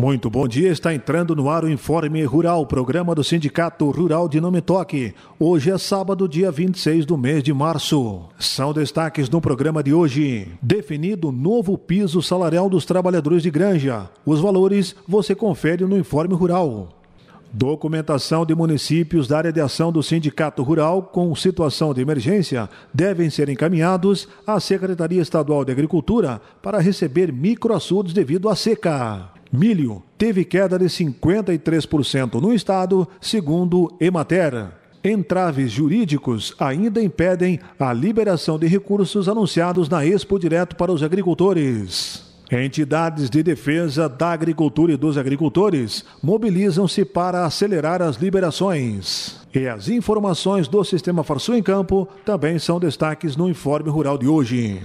Muito bom dia, está entrando no ar o Informe Rural, programa do Sindicato Rural de Nome Toque. Hoje é sábado, dia 26 do mês de março. São destaques no programa de hoje. Definido novo piso salarial dos trabalhadores de granja. Os valores você confere no Informe Rural. Documentação de municípios da área de ação do Sindicato Rural com situação de emergência devem ser encaminhados à Secretaria Estadual de Agricultura para receber microaçudes devido à seca. Milho teve queda de 53% no estado, segundo Emater. Entraves jurídicos ainda impedem a liberação de recursos anunciados na Expo Direto para os agricultores. Entidades de defesa da agricultura e dos agricultores mobilizam-se para acelerar as liberações. E as informações do Sistema Farsul em Campo também são destaques no Informe Rural de hoje.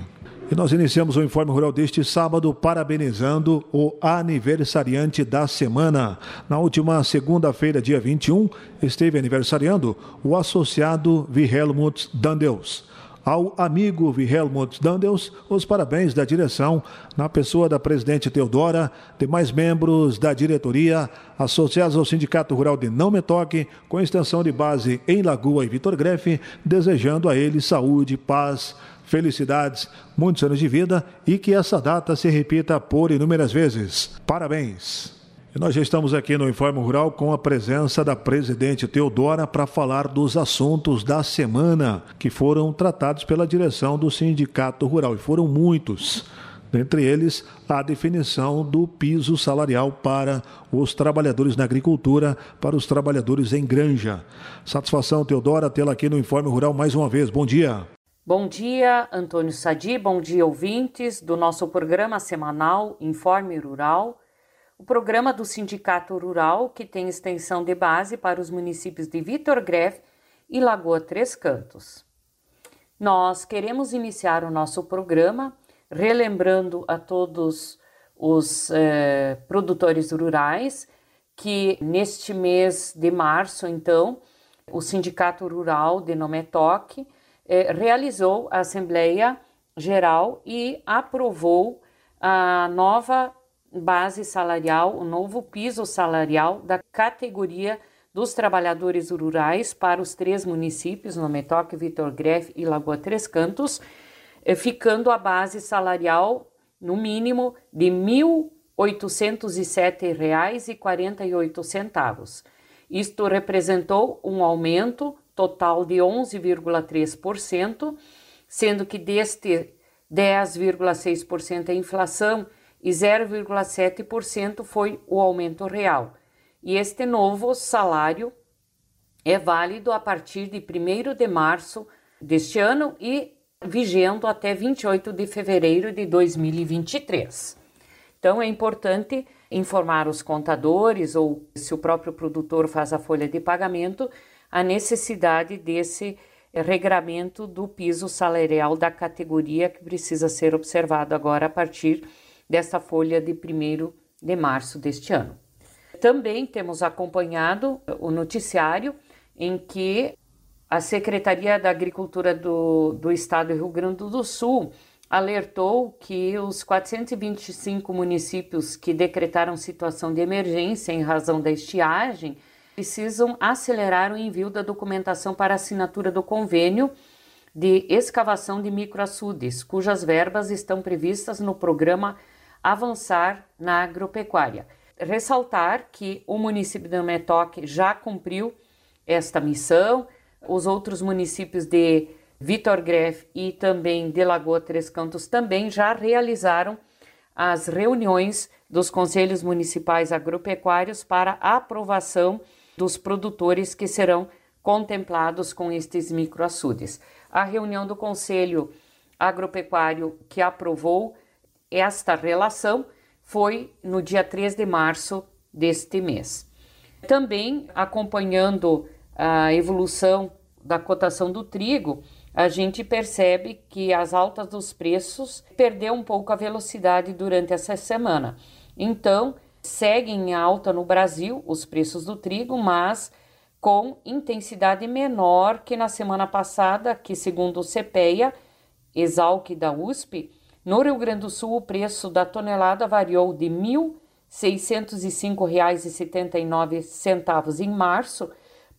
E nós iniciamos o Informe Rural deste sábado parabenizando o aniversariante da semana. Na última segunda-feira, dia 21, esteve aniversariando o associado Wilhelmut Dandeus. Ao amigo Wilhelmut Dandeus, os parabéns da direção, na pessoa da presidente Teodora, demais membros da diretoria, associados ao Sindicato Rural de Não Me Toque, com extensão de base em Lagoa e Vitor Grefe, desejando a ele saúde, paz, felicidades, muitos anos de vida e que essa data se repita por inúmeras vezes. Parabéns! E nós já estamos aqui no Informe Rural com a presença da presidente Teodora para falar dos assuntos da semana que foram tratados pela direção do Sindicato Rural, e foram muitos. Dentre eles, a definição do piso salarial para os trabalhadores na agricultura, para os trabalhadores em granja. Satisfação, Teodora, tê-la aqui no Informe Rural mais uma vez. Bom dia. Bom dia, Antônio Sadi, bom dia, ouvintes do nosso programa semanal Informe Rural, o programa do Sindicato Rural que tem extensão de base para os municípios de Vitor Greff e Lagoa Três Cantos. Nós queremos iniciar o nosso programa relembrando a todos os eh, produtores rurais que neste mês de março, então, o Sindicato Rural de Nometoque eh, realizou a Assembleia Geral e aprovou a nova base salarial, o novo piso salarial da categoria dos trabalhadores rurais para os três municípios, Nometoque, Vitor Greff e Lagoa Três Cantos, eh, ficando a base salarial no mínimo de R$ 1.807,48. Isto representou um aumento total de 11,3%, sendo que deste 10,6% é inflação e 0,7% foi o aumento real. E este novo salário é válido a partir de 1 de março deste ano e vigendo até 28 de fevereiro de 2023. Então é importante informar os contadores ou se o próprio produtor faz a folha de pagamento a necessidade desse regramento do piso salarial da categoria que precisa ser observado agora a partir dessa folha de 1 de março deste ano. Também temos acompanhado o noticiário em que a Secretaria da Agricultura do, do Estado do Rio Grande do Sul alertou que os 425 municípios que decretaram situação de emergência em razão da estiagem precisam acelerar o envio da documentação para assinatura do convênio de escavação de microaçudes, cujas verbas estão previstas no programa Avançar na Agropecuária. Ressaltar que o município de Metoque já cumpriu esta missão, os outros municípios de Vitor Greff e também de Lagoa Três Cantos também já realizaram as reuniões dos conselhos municipais agropecuários para aprovação dos produtores que serão contemplados com estes microaçudes. A reunião do Conselho Agropecuário que aprovou esta relação foi no dia 3 de março deste mês. Também acompanhando a evolução da cotação do trigo, a gente percebe que as altas dos preços perdeu um pouco a velocidade durante essa semana. Então, seguem em alta no Brasil os preços do trigo, mas com intensidade menor que na semana passada, que segundo o CPEA, Exalc da USP, no Rio Grande do Sul o preço da tonelada variou de R$ R$ 605,79 em março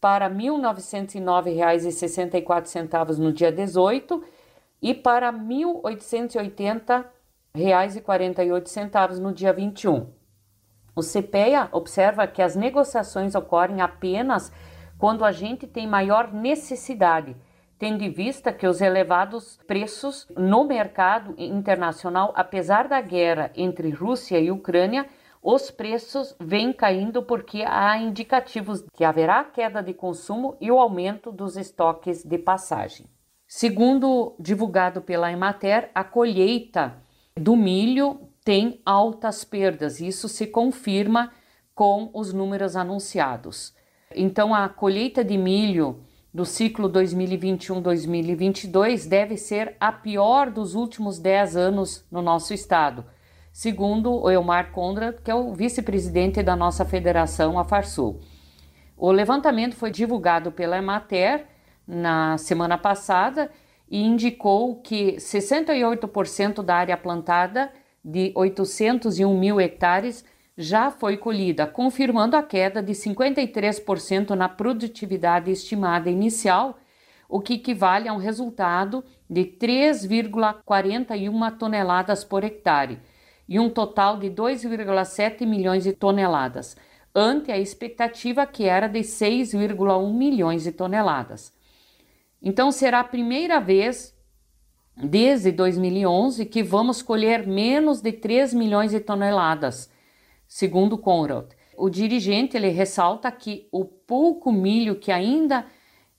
para R$ 1.909,64 no dia 18 e para R$ 1.880,48 no dia 21. O CPEA observa que as negociações ocorrem apenas quando a gente tem maior necessidade, tendo em vista que os elevados preços no mercado internacional, apesar da guerra entre Rússia e Ucrânia, os preços vêm caindo porque há indicativos que haverá queda de consumo e o aumento dos estoques de passagem. Segundo divulgado pela Emater, a colheita do milho tem altas perdas. Isso se confirma com os números anunciados. Então, a colheita de milho do ciclo 2021-2022 deve ser a pior dos últimos 10 anos no nosso estado segundo o Elmar Conrad, que é o vice-presidente da nossa federação, a Farsul. O levantamento foi divulgado pela Emater na semana passada e indicou que 68% da área plantada de 801 mil hectares já foi colhida, confirmando a queda de 53% na produtividade estimada inicial, o que equivale a um resultado de 3,41 toneladas por hectare e um total de 2,7 milhões de toneladas, ante a expectativa que era de 6,1 milhões de toneladas. Então será a primeira vez desde 2011 que vamos colher menos de 3 milhões de toneladas, segundo Conrad. O dirigente ele ressalta que o pouco milho que ainda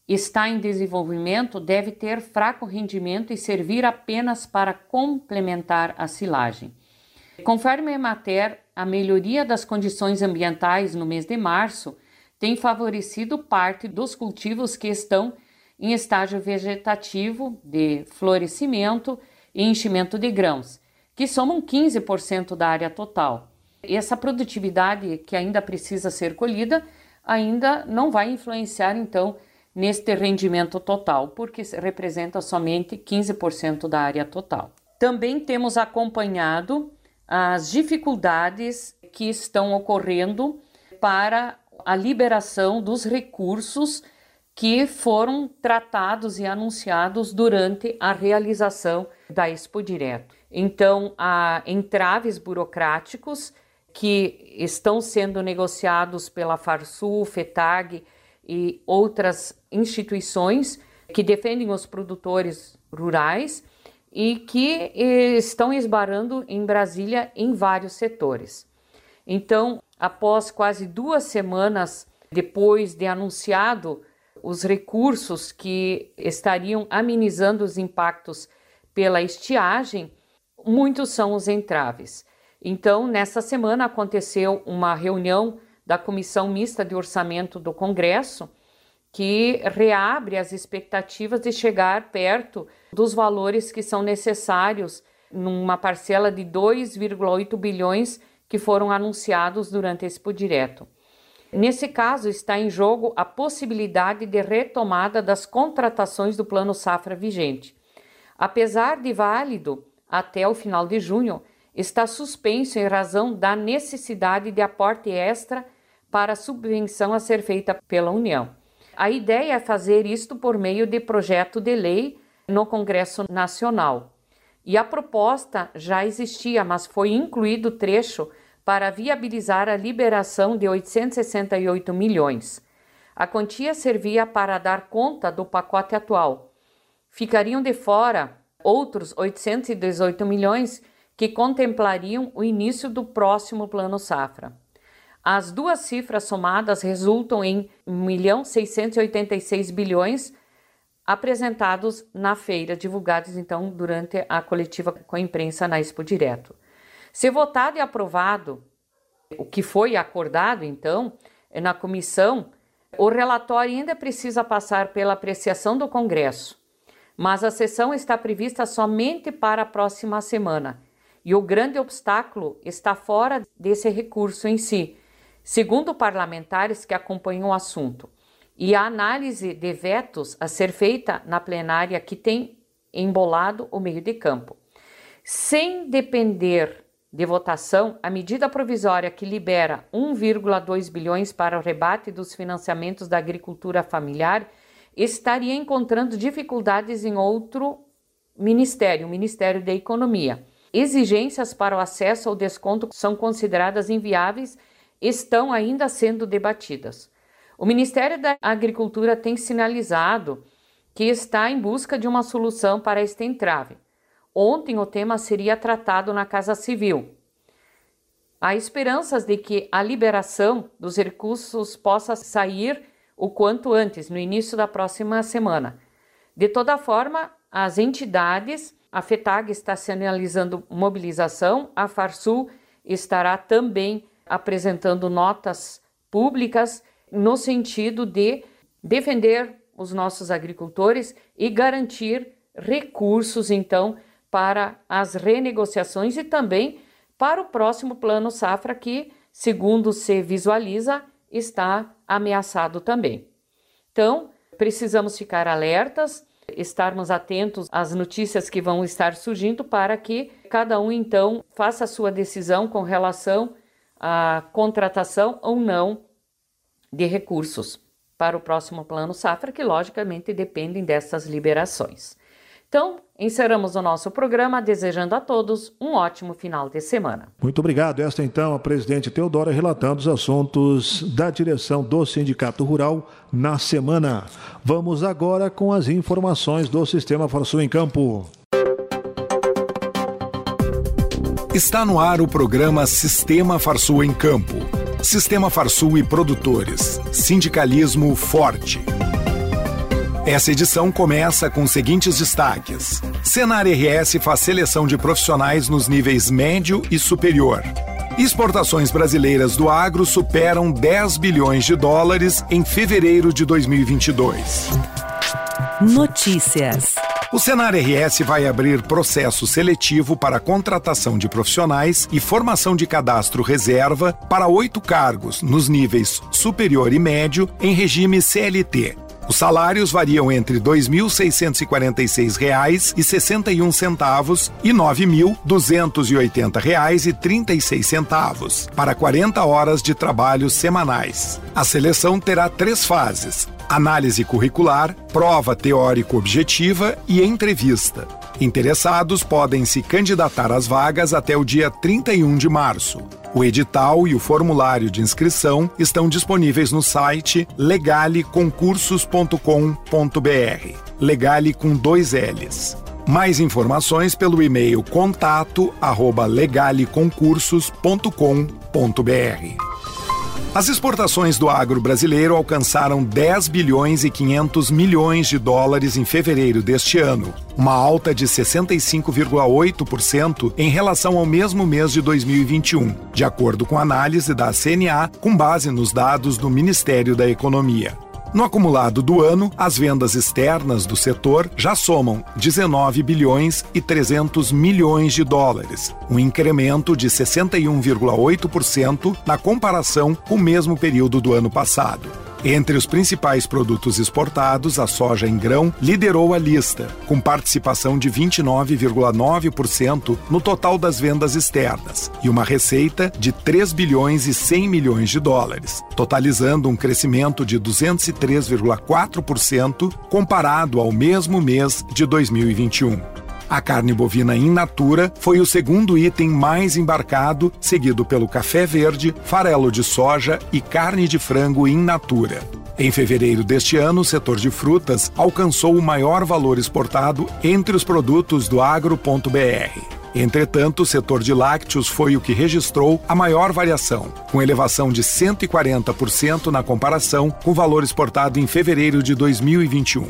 está em desenvolvimento deve ter fraco rendimento e servir apenas para complementar a silagem. Conforme a Emater, a melhoria das condições ambientais no mês de março tem favorecido parte dos cultivos que estão em estágio vegetativo de florescimento e enchimento de grãos, que somam 15% da área total. E essa produtividade que ainda precisa ser colhida ainda não vai influenciar então neste rendimento total, porque representa somente 15% da área total. Também temos acompanhado as dificuldades que estão ocorrendo para a liberação dos recursos que foram tratados e anunciados durante a realização da Expo Direto. Então, há entraves burocráticos que estão sendo negociados pela Farsul, FETAG e outras instituições que defendem os produtores rurais e que estão esbarando em Brasília em vários setores. Então, após quase duas semanas depois de anunciado os recursos que estariam amenizando os impactos pela estiagem, muitos são os entraves. Então, nessa semana aconteceu uma reunião da Comissão Mista de Orçamento do Congresso, que reabre as expectativas de chegar perto dos valores que são necessários numa parcela de 2,8 bilhões que foram anunciados durante esse Direto. Nesse caso, está em jogo a possibilidade de retomada das contratações do Plano Safra vigente. Apesar de válido até o final de junho, está suspenso em razão da necessidade de aporte extra para a subvenção a ser feita pela União. A ideia é fazer isto por meio de projeto de lei no Congresso Nacional. E a proposta já existia, mas foi incluído trecho para viabilizar a liberação de 868 milhões. A quantia servia para dar conta do pacote atual. Ficariam de fora outros 818 milhões que contemplariam o início do próximo Plano Safra. As duas cifras somadas resultam em 1.686 bilhões apresentados na feira, divulgados então durante a coletiva com a imprensa na Expo Direto. Se votado e aprovado o que foi acordado então na comissão, o relatório ainda precisa passar pela apreciação do Congresso, mas a sessão está prevista somente para a próxima semana e o grande obstáculo está fora desse recurso em si, segundo parlamentares que acompanham o assunto e a análise de vetos a ser feita na plenária que tem embolado o meio de campo. Sem depender de votação a medida provisória que libera 1,2 bilhões para o rebate dos financiamentos da agricultura familiar estaria encontrando dificuldades em outro ministério, o Ministério da Economia. Exigências para o acesso ao desconto são consideradas inviáveis, estão ainda sendo debatidas. O Ministério da Agricultura tem sinalizado que está em busca de uma solução para este entrave. Ontem o tema seria tratado na Casa Civil. Há esperanças de que a liberação dos recursos possa sair o quanto antes, no início da próxima semana. De toda forma, as entidades, a FETAG está sinalizando mobilização, a Farsul estará também apresentando notas públicas no sentido de defender os nossos agricultores e garantir recursos, então, para as renegociações e também para o próximo plano safra que, segundo se visualiza, está ameaçado também. Então, precisamos ficar alertas, estarmos atentos às notícias que vão estar surgindo para que cada um então faça a sua decisão com relação à contratação ou não de recursos para o próximo plano safra, que logicamente dependem dessas liberações. Então, encerramos o nosso programa desejando a todos um ótimo final de semana. Muito obrigado. Esta então a presidente Teodora relatando os assuntos da direção do Sindicato Rural na semana. Vamos agora com as informações do Sistema Farsul em Campo. Está no ar o programa Sistema Farsul em Campo. Sistema Farsul e produtores. Sindicalismo forte. Essa edição começa com os seguintes destaques: Senar RS faz seleção de profissionais nos níveis médio e superior. Exportações brasileiras do agro superam 10 bilhões de dólares em fevereiro de 2022. Notícias. O Senar RS vai abrir processo seletivo para contratação de profissionais e formação de cadastro reserva para oito cargos nos níveis superior e médio em regime CLT os salários variam entre R$ 2.646,61 e R$ 9.280,36 para 40 horas de trabalho semanais. A seleção terá três fases: análise curricular, prova teórico-objetiva e entrevista. Interessados podem se candidatar às vagas até o dia 31 de março. O edital e o formulário de inscrição estão disponíveis no site legaleconcursos.com.br. Legale com dois L's. Mais informações pelo e-mail contato arroba legaleconcursos.com.br. As exportações do agro brasileiro alcançaram 10 bilhões e 500 milhões de dólares em fevereiro deste ano, uma alta de 65,8% em relação ao mesmo mês de 2021, de acordo com análise da CNA com base nos dados do Ministério da Economia. No acumulado do ano, as vendas externas do setor já somam 19 bilhões e 300 milhões de dólares, um incremento de 61,8% na comparação com o mesmo período do ano passado. Entre os principais produtos exportados, a soja em grão liderou a lista, com participação de 29,9% no total das vendas externas e uma receita de 3 bilhões e 100 milhões de dólares, totalizando um crescimento de 203,4% comparado ao mesmo mês de 2021. A carne bovina in natura foi o segundo item mais embarcado, seguido pelo café verde, farelo de soja e carne de frango in natura. Em fevereiro deste ano, o setor de frutas alcançou o maior valor exportado entre os produtos do agro.br. Entretanto, o setor de lácteos foi o que registrou a maior variação, com elevação de 140% na comparação com o valor exportado em fevereiro de 2021.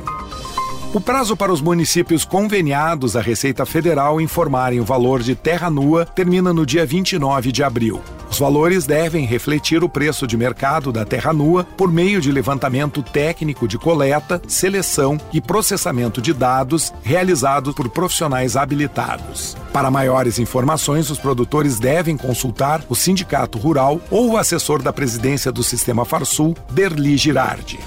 O prazo para os municípios conveniados à Receita Federal informarem o valor de terra nua termina no dia 29 de abril. Os valores devem refletir o preço de mercado da terra nua por meio de levantamento técnico de coleta, seleção e processamento de dados realizado por profissionais habilitados. Para maiores informações, os produtores devem consultar o Sindicato Rural ou o assessor da presidência do Sistema Farsul, Derli Girardi.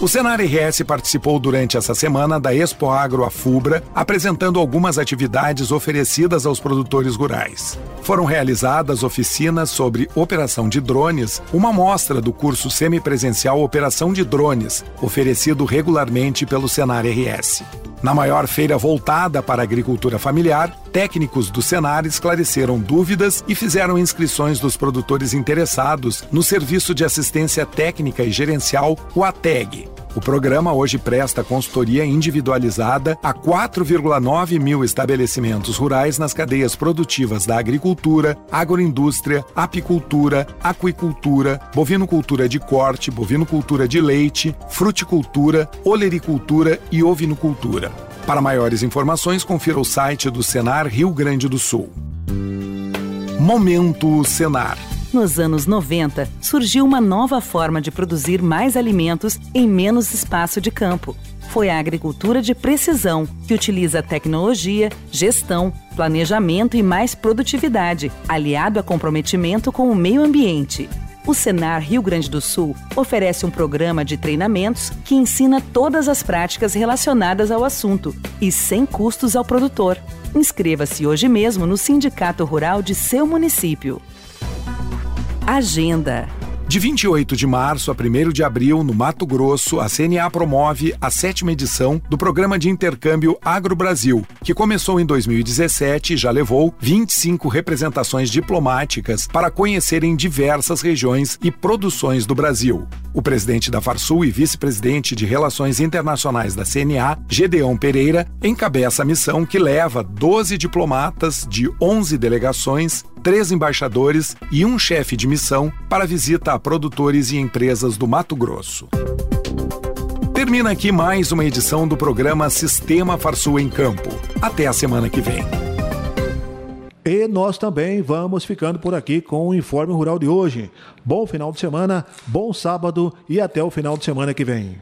O Senar RS participou durante essa semana da Expo Agro Afubra, apresentando algumas atividades oferecidas aos produtores rurais. Foram realizadas oficinas sobre operação de drones, uma mostra do curso semipresencial Operação de Drones, oferecido regularmente pelo Senar RS. Na maior feira voltada para a agricultura familiar, técnicos do Senar esclareceram dúvidas e fizeram inscrições dos produtores interessados no Serviço de Assistência Técnica e Gerencial, o ATEG. O programa hoje presta consultoria individualizada a 4,9 mil estabelecimentos rurais nas cadeias produtivas da agricultura, agroindústria, apicultura, aquicultura, bovinocultura de corte, bovinocultura de leite, fruticultura, olericultura e ovinocultura. Para maiores informações, confira o site do Senar Rio Grande do Sul. Momento Senar. Nos anos 90, surgiu uma nova forma de produzir mais alimentos em menos espaço de campo. Foi a agricultura de precisão, que utiliza tecnologia, gestão, planejamento e mais produtividade, aliado a comprometimento com o meio ambiente. O Senar Rio Grande do Sul oferece um programa de treinamentos que ensina todas as práticas relacionadas ao assunto e sem custos ao produtor. Inscreva-se hoje mesmo no Sindicato Rural de seu município. Agenda. De 28 de março a 1 de abril, no Mato Grosso, a CNA promove a sétima edição do Programa de Intercâmbio Agro-Brasil, que começou em 2017 e já levou 25 representações diplomáticas para conhecerem diversas regiões e produções do Brasil. O presidente da Farsul e vice-presidente de Relações Internacionais da CNA, Gedeão Pereira, encabeça a missão que leva 12 diplomatas de 11 delegações três embaixadores e um chefe de missão para visita a produtores e empresas do Mato Grosso. Termina aqui mais uma edição do programa Sistema Farsul em Campo. Até a semana que vem. E nós também vamos ficando por aqui com o Informe Rural de hoje. Bom final de semana, bom sábado e até o final de semana que vem.